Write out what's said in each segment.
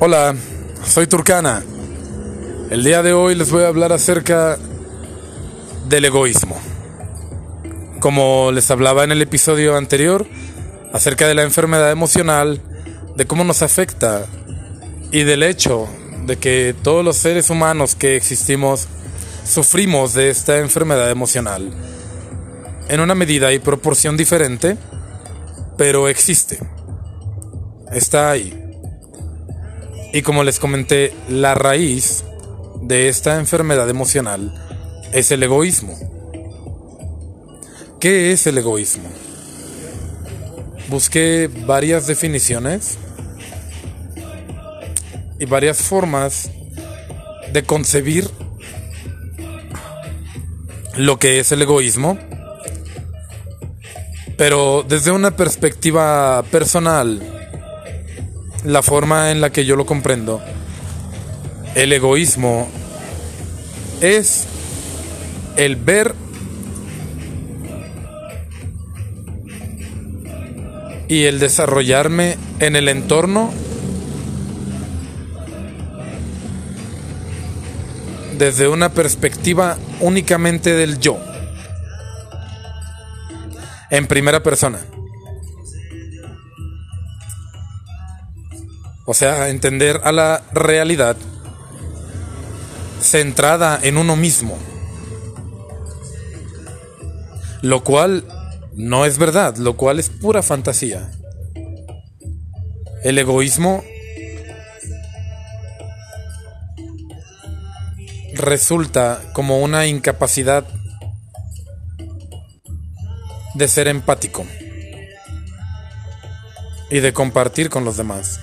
Hola, soy Turcana. El día de hoy les voy a hablar acerca del egoísmo. Como les hablaba en el episodio anterior, acerca de la enfermedad emocional, de cómo nos afecta y del hecho de que todos los seres humanos que existimos sufrimos de esta enfermedad emocional en una medida y proporción diferente, pero existe. Está ahí. Y como les comenté, la raíz de esta enfermedad emocional es el egoísmo. ¿Qué es el egoísmo? Busqué varias definiciones y varias formas de concebir lo que es el egoísmo, pero desde una perspectiva personal la forma en la que yo lo comprendo, el egoísmo es el ver y el desarrollarme en el entorno desde una perspectiva únicamente del yo, en primera persona. O sea, entender a la realidad centrada en uno mismo. Lo cual no es verdad, lo cual es pura fantasía. El egoísmo resulta como una incapacidad de ser empático y de compartir con los demás.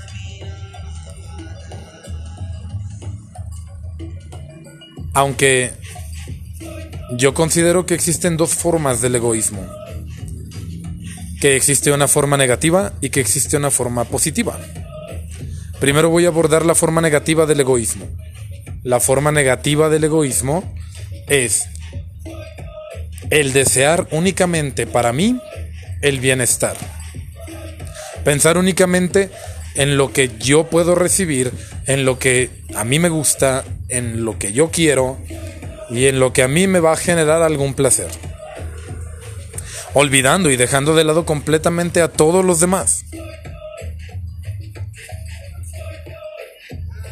Aunque yo considero que existen dos formas del egoísmo. Que existe una forma negativa y que existe una forma positiva. Primero voy a abordar la forma negativa del egoísmo. La forma negativa del egoísmo es el desear únicamente para mí el bienestar. Pensar únicamente en lo que yo puedo recibir, en lo que a mí me gusta, en lo que yo quiero y en lo que a mí me va a generar algún placer. Olvidando y dejando de lado completamente a todos los demás.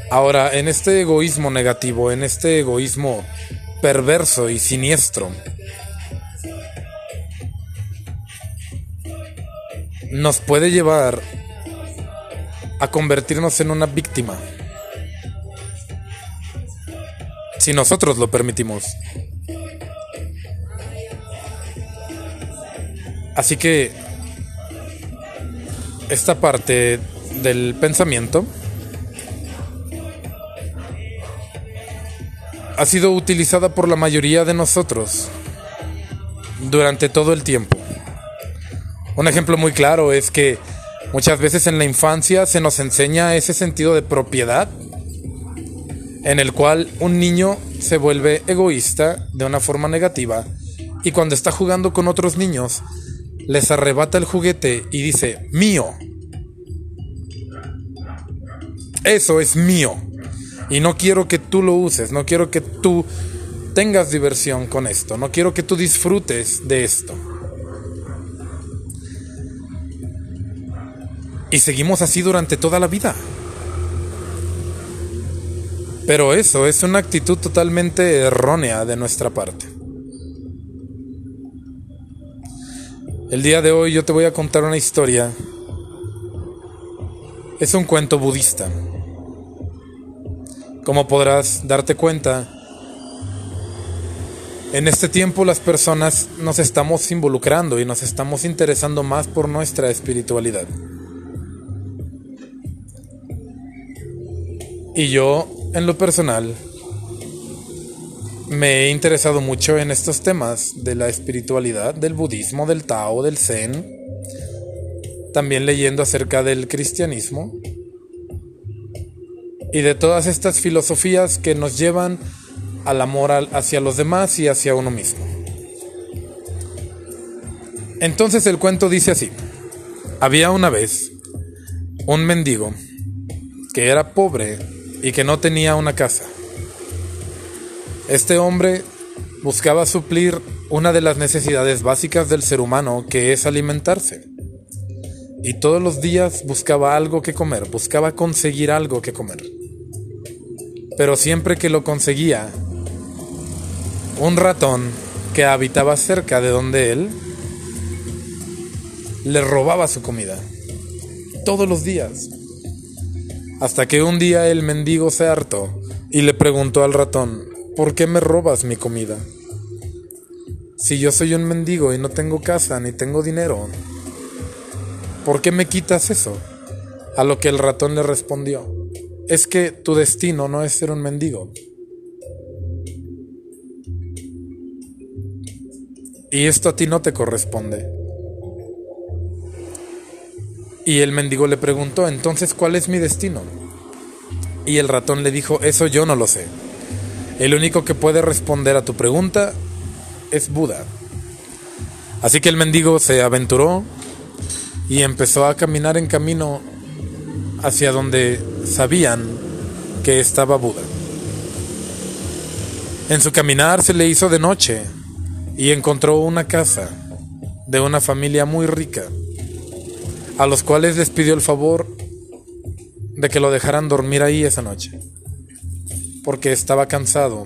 Ahora, en este egoísmo negativo, en este egoísmo perverso y siniestro, nos puede llevar a convertirnos en una víctima. Si nosotros lo permitimos. Así que esta parte del pensamiento ha sido utilizada por la mayoría de nosotros durante todo el tiempo. Un ejemplo muy claro es que Muchas veces en la infancia se nos enseña ese sentido de propiedad en el cual un niño se vuelve egoísta de una forma negativa y cuando está jugando con otros niños les arrebata el juguete y dice mío. Eso es mío. Y no quiero que tú lo uses, no quiero que tú tengas diversión con esto, no quiero que tú disfrutes de esto. Y seguimos así durante toda la vida. Pero eso es una actitud totalmente errónea de nuestra parte. El día de hoy yo te voy a contar una historia. Es un cuento budista. Como podrás darte cuenta, en este tiempo las personas nos estamos involucrando y nos estamos interesando más por nuestra espiritualidad. Y yo, en lo personal, me he interesado mucho en estos temas de la espiritualidad, del budismo, del Tao, del Zen, también leyendo acerca del cristianismo y de todas estas filosofías que nos llevan al amor hacia los demás y hacia uno mismo. Entonces el cuento dice así, había una vez un mendigo que era pobre y que no tenía una casa. Este hombre buscaba suplir una de las necesidades básicas del ser humano, que es alimentarse. Y todos los días buscaba algo que comer, buscaba conseguir algo que comer. Pero siempre que lo conseguía, un ratón que habitaba cerca de donde él le robaba su comida. Todos los días. Hasta que un día el mendigo se hartó y le preguntó al ratón, ¿por qué me robas mi comida? Si yo soy un mendigo y no tengo casa ni tengo dinero, ¿por qué me quitas eso? A lo que el ratón le respondió, es que tu destino no es ser un mendigo. Y esto a ti no te corresponde. Y el mendigo le preguntó, entonces, ¿cuál es mi destino? Y el ratón le dijo, eso yo no lo sé. El único que puede responder a tu pregunta es Buda. Así que el mendigo se aventuró y empezó a caminar en camino hacia donde sabían que estaba Buda. En su caminar se le hizo de noche y encontró una casa de una familia muy rica, a los cuales les pidió el favor de que lo dejaran dormir ahí esa noche, porque estaba cansado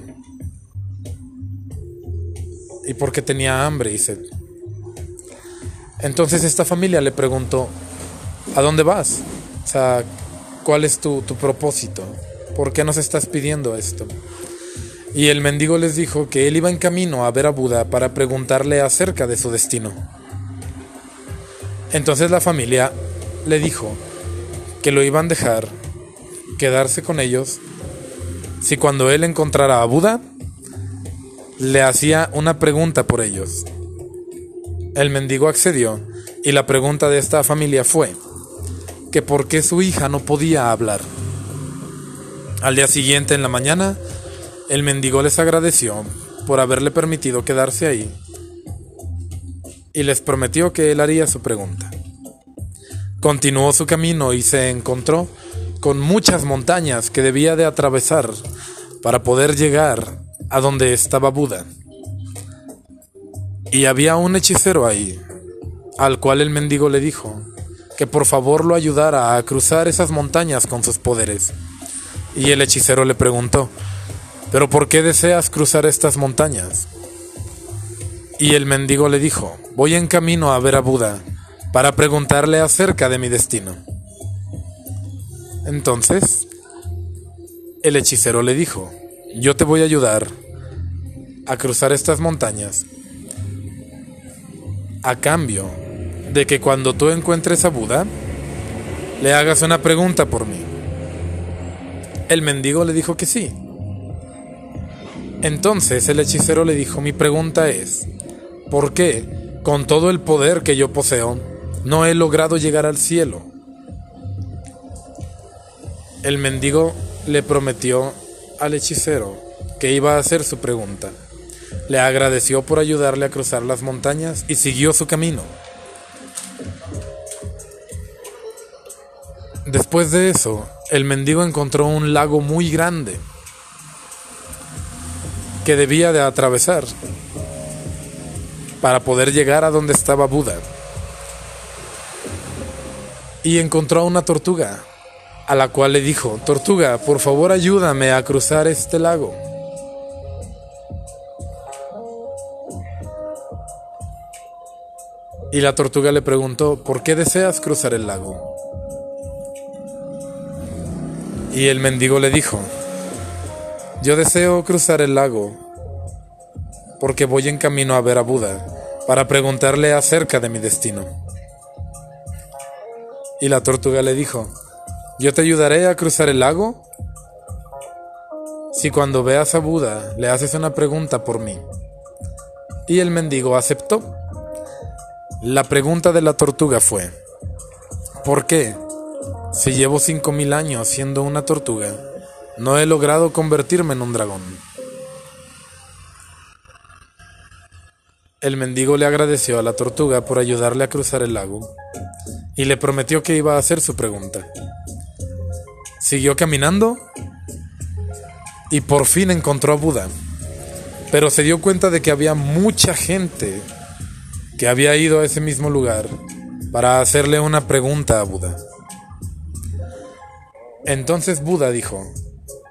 y porque tenía hambre y sed. Entonces esta familia le preguntó, ¿a dónde vas? O sea, ¿cuál es tu, tu propósito? ¿Por qué nos estás pidiendo esto? Y el mendigo les dijo que él iba en camino a ver a Buda para preguntarle acerca de su destino. Entonces la familia le dijo que lo iban a dejar quedarse con ellos si cuando él encontrara a Buda le hacía una pregunta por ellos. El mendigo accedió y la pregunta de esta familia fue que por qué su hija no podía hablar. Al día siguiente en la mañana, el mendigo les agradeció por haberle permitido quedarse ahí y les prometió que él haría su pregunta. Continuó su camino y se encontró con muchas montañas que debía de atravesar para poder llegar a donde estaba Buda. Y había un hechicero ahí, al cual el mendigo le dijo que por favor lo ayudara a cruzar esas montañas con sus poderes. Y el hechicero le preguntó, ¿pero por qué deseas cruzar estas montañas? Y el mendigo le dijo, voy en camino a ver a Buda para preguntarle acerca de mi destino. Entonces, el hechicero le dijo, yo te voy a ayudar a cruzar estas montañas a cambio de que cuando tú encuentres a Buda, le hagas una pregunta por mí. El mendigo le dijo que sí. Entonces el hechicero le dijo, mi pregunta es, ¿por qué, con todo el poder que yo poseo, no he logrado llegar al cielo? El mendigo le prometió al hechicero que iba a hacer su pregunta. Le agradeció por ayudarle a cruzar las montañas y siguió su camino. Después de eso, el mendigo encontró un lago muy grande que debía de atravesar para poder llegar a donde estaba Buda. Y encontró una tortuga, a la cual le dijo, Tortuga, por favor ayúdame a cruzar este lago. Y la tortuga le preguntó, ¿por qué deseas cruzar el lago? Y el mendigo le dijo, yo deseo cruzar el lago porque voy en camino a ver a Buda para preguntarle acerca de mi destino. Y la tortuga le dijo, yo te ayudaré a cruzar el lago si cuando veas a Buda le haces una pregunta por mí. Y el mendigo aceptó. La pregunta de la tortuga fue, ¿por qué, si llevo cinco mil años siendo una tortuga, no he logrado convertirme en un dragón? El mendigo le agradeció a la tortuga por ayudarle a cruzar el lago y le prometió que iba a hacer su pregunta. Siguió caminando y por fin encontró a Buda. Pero se dio cuenta de que había mucha gente que había ido a ese mismo lugar para hacerle una pregunta a Buda. Entonces Buda dijo,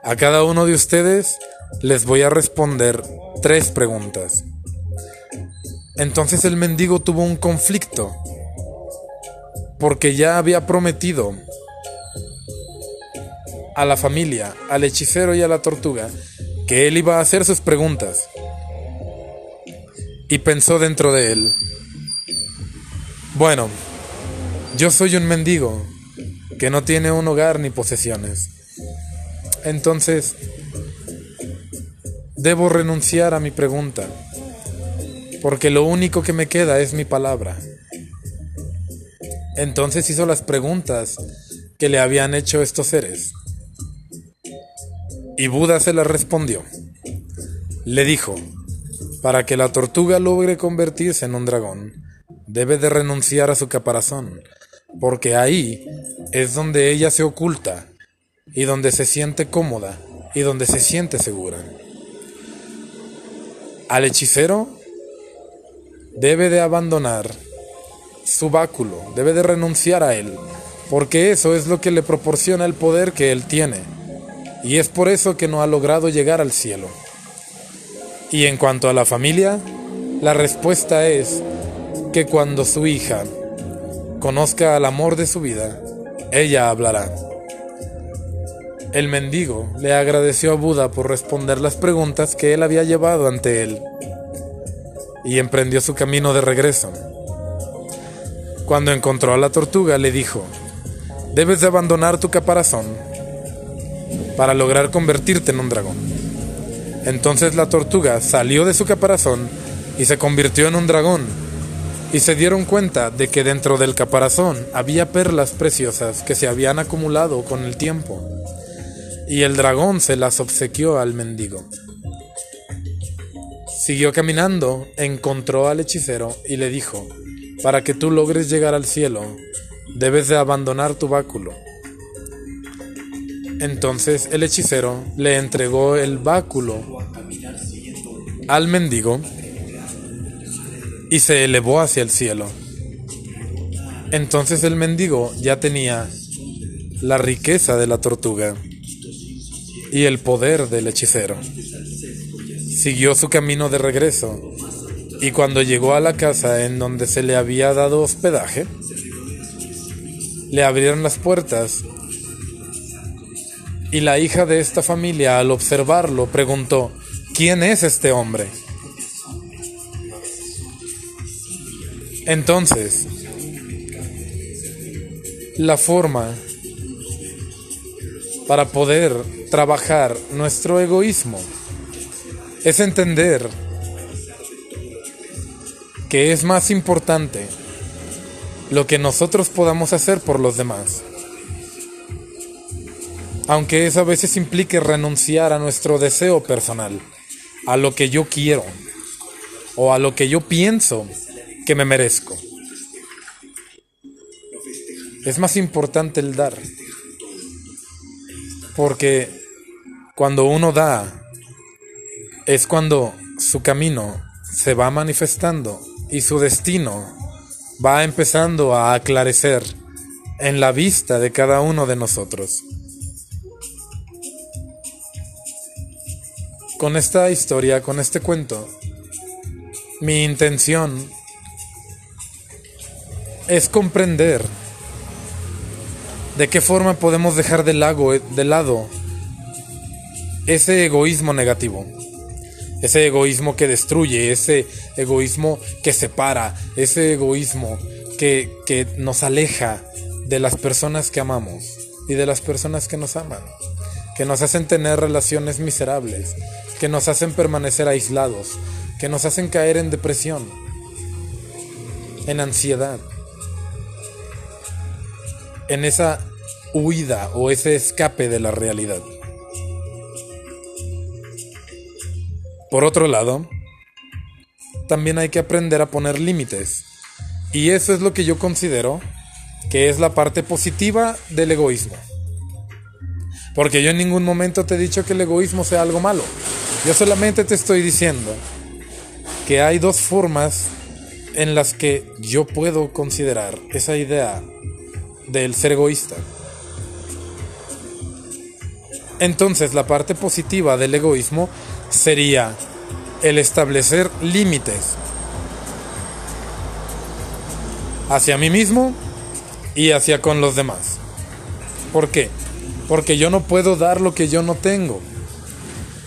a cada uno de ustedes les voy a responder tres preguntas. Entonces el mendigo tuvo un conflicto, porque ya había prometido a la familia, al hechicero y a la tortuga, que él iba a hacer sus preguntas. Y pensó dentro de él, bueno, yo soy un mendigo que no tiene un hogar ni posesiones. Entonces, debo renunciar a mi pregunta, porque lo único que me queda es mi palabra. Entonces hizo las preguntas que le habían hecho estos seres. Y Buda se las respondió. Le dijo, para que la tortuga logre convertirse en un dragón, debe de renunciar a su caparazón, porque ahí es donde ella se oculta y donde se siente cómoda y donde se siente segura. Al hechicero debe de abandonar su báculo, debe de renunciar a él, porque eso es lo que le proporciona el poder que él tiene, y es por eso que no ha logrado llegar al cielo. Y en cuanto a la familia, la respuesta es que cuando su hija conozca al amor de su vida, ella hablará. El mendigo le agradeció a Buda por responder las preguntas que él había llevado ante él y emprendió su camino de regreso. Cuando encontró a la tortuga le dijo, debes de abandonar tu caparazón para lograr convertirte en un dragón. Entonces la tortuga salió de su caparazón y se convirtió en un dragón y se dieron cuenta de que dentro del caparazón había perlas preciosas que se habían acumulado con el tiempo, y el dragón se las obsequió al mendigo. Siguió caminando, encontró al hechicero y le dijo, para que tú logres llegar al cielo, debes de abandonar tu báculo. Entonces el hechicero le entregó el báculo al mendigo y se elevó hacia el cielo. Entonces el mendigo ya tenía la riqueza de la tortuga y el poder del hechicero. Siguió su camino de regreso y cuando llegó a la casa en donde se le había dado hospedaje, le abrieron las puertas y la hija de esta familia al observarlo preguntó, ¿quién es este hombre? Entonces, la forma para poder trabajar nuestro egoísmo es entender que es más importante lo que nosotros podamos hacer por los demás. Aunque eso a veces implique renunciar a nuestro deseo personal, a lo que yo quiero o a lo que yo pienso que me merezco. Es más importante el dar. Porque cuando uno da, es cuando su camino se va manifestando y su destino va empezando a aclarecer en la vista de cada uno de nosotros. Con esta historia, con este cuento, mi intención es comprender de qué forma podemos dejar de, lado ese egoísmo negativo, ese egoísmo que destruye, ese egoísmo que separa, ese egoísmo que, que nos aleja de las personas que amamos y de las personas que nos aman, que nos hacen tener relaciones miserables, que nos hacen permanecer aislados, que nos hacen caer en depresión, en ansiedad en esa huida o ese escape de la realidad. Por otro lado, también hay que aprender a poner límites. Y eso es lo que yo considero que es la parte positiva del egoísmo. Porque yo en ningún momento te he dicho que el egoísmo sea algo malo. Yo solamente te estoy diciendo que hay dos formas en las que yo puedo considerar esa idea del ser egoísta. Entonces la parte positiva del egoísmo sería el establecer límites hacia mí mismo y hacia con los demás. ¿Por qué? Porque yo no puedo dar lo que yo no tengo.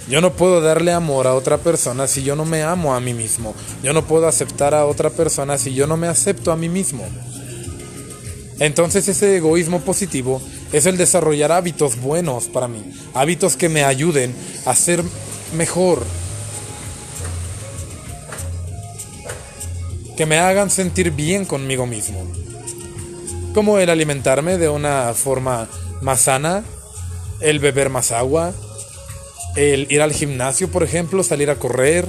Yo no puedo darle amor a otra persona si yo no me amo a mí mismo. Yo no puedo aceptar a otra persona si yo no me acepto a mí mismo. Entonces ese egoísmo positivo es el desarrollar hábitos buenos para mí, hábitos que me ayuden a ser mejor, que me hagan sentir bien conmigo mismo, como el alimentarme de una forma más sana, el beber más agua, el ir al gimnasio, por ejemplo, salir a correr,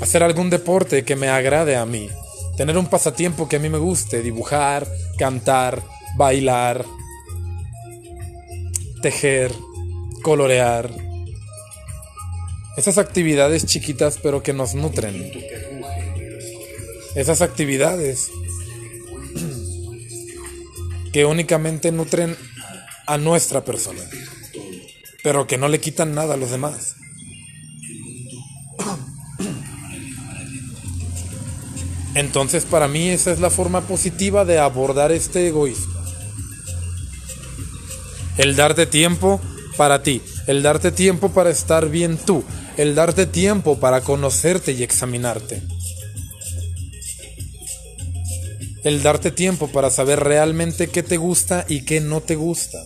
hacer algún deporte que me agrade a mí, tener un pasatiempo que a mí me guste, dibujar, cantar, bailar, tejer, colorear. Esas actividades chiquitas pero que nos nutren. Esas actividades que únicamente nutren a nuestra persona, pero que no le quitan nada a los demás. Entonces para mí esa es la forma positiva de abordar este egoísmo. El darte tiempo para ti, el darte tiempo para estar bien tú, el darte tiempo para conocerte y examinarte. El darte tiempo para saber realmente qué te gusta y qué no te gusta.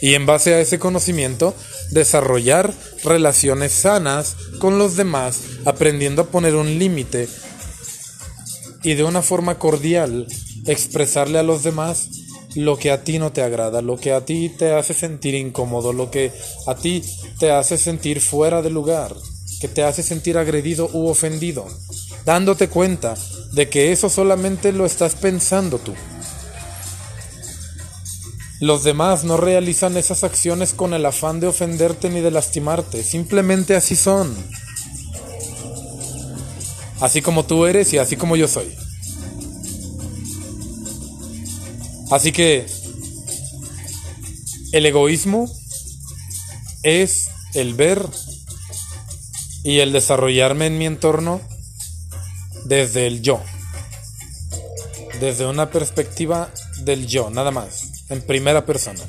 Y en base a ese conocimiento, desarrollar relaciones sanas con los demás, aprendiendo a poner un límite y de una forma cordial expresarle a los demás lo que a ti no te agrada, lo que a ti te hace sentir incómodo, lo que a ti te hace sentir fuera de lugar, que te hace sentir agredido u ofendido, dándote cuenta de que eso solamente lo estás pensando tú. Los demás no realizan esas acciones con el afán de ofenderte ni de lastimarte, simplemente así son así como tú eres y así como yo soy. Así que el egoísmo es el ver y el desarrollarme en mi entorno desde el yo, desde una perspectiva del yo, nada más, en primera persona.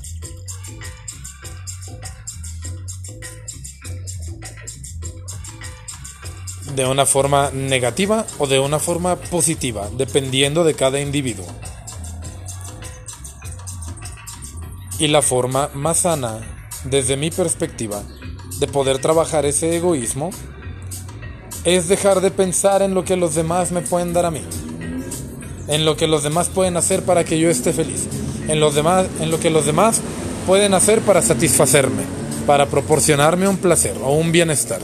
de una forma negativa o de una forma positiva, dependiendo de cada individuo. Y la forma más sana, desde mi perspectiva, de poder trabajar ese egoísmo es dejar de pensar en lo que los demás me pueden dar a mí, en lo que los demás pueden hacer para que yo esté feliz, en, los demás, en lo que los demás pueden hacer para satisfacerme, para proporcionarme un placer o un bienestar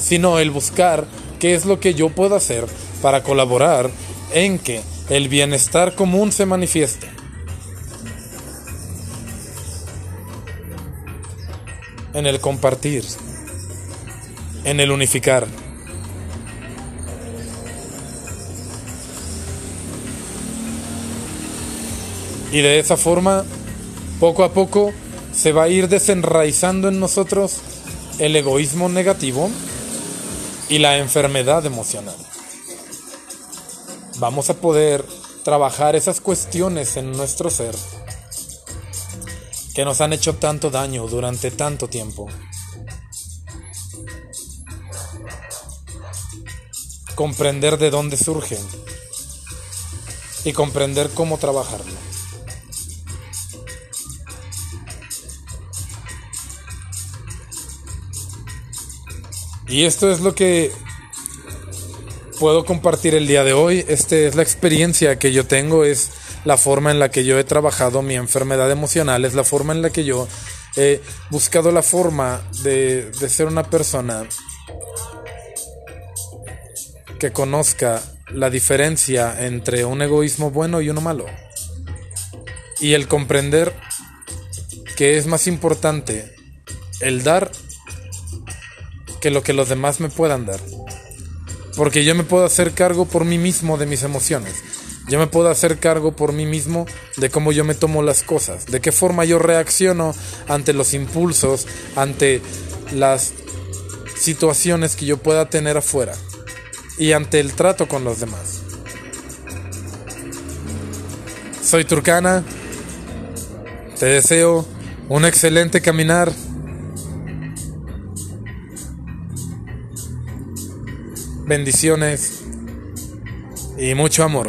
sino el buscar qué es lo que yo puedo hacer para colaborar en que el bienestar común se manifieste. En el compartir, en el unificar. Y de esa forma, poco a poco, se va a ir desenraizando en nosotros el egoísmo negativo y la enfermedad emocional. Vamos a poder trabajar esas cuestiones en nuestro ser que nos han hecho tanto daño durante tanto tiempo. Comprender de dónde surgen y comprender cómo trabajarlo. Y esto es lo que puedo compartir el día de hoy. Esta es la experiencia que yo tengo, es la forma en la que yo he trabajado mi enfermedad emocional, es la forma en la que yo he buscado la forma de, de ser una persona que conozca la diferencia entre un egoísmo bueno y uno malo. Y el comprender que es más importante el dar que lo que los demás me puedan dar. Porque yo me puedo hacer cargo por mí mismo de mis emociones. Yo me puedo hacer cargo por mí mismo de cómo yo me tomo las cosas, de qué forma yo reacciono ante los impulsos, ante las situaciones que yo pueda tener afuera y ante el trato con los demás. Soy Turcana, te deseo un excelente caminar. Bendiciones y mucho amor.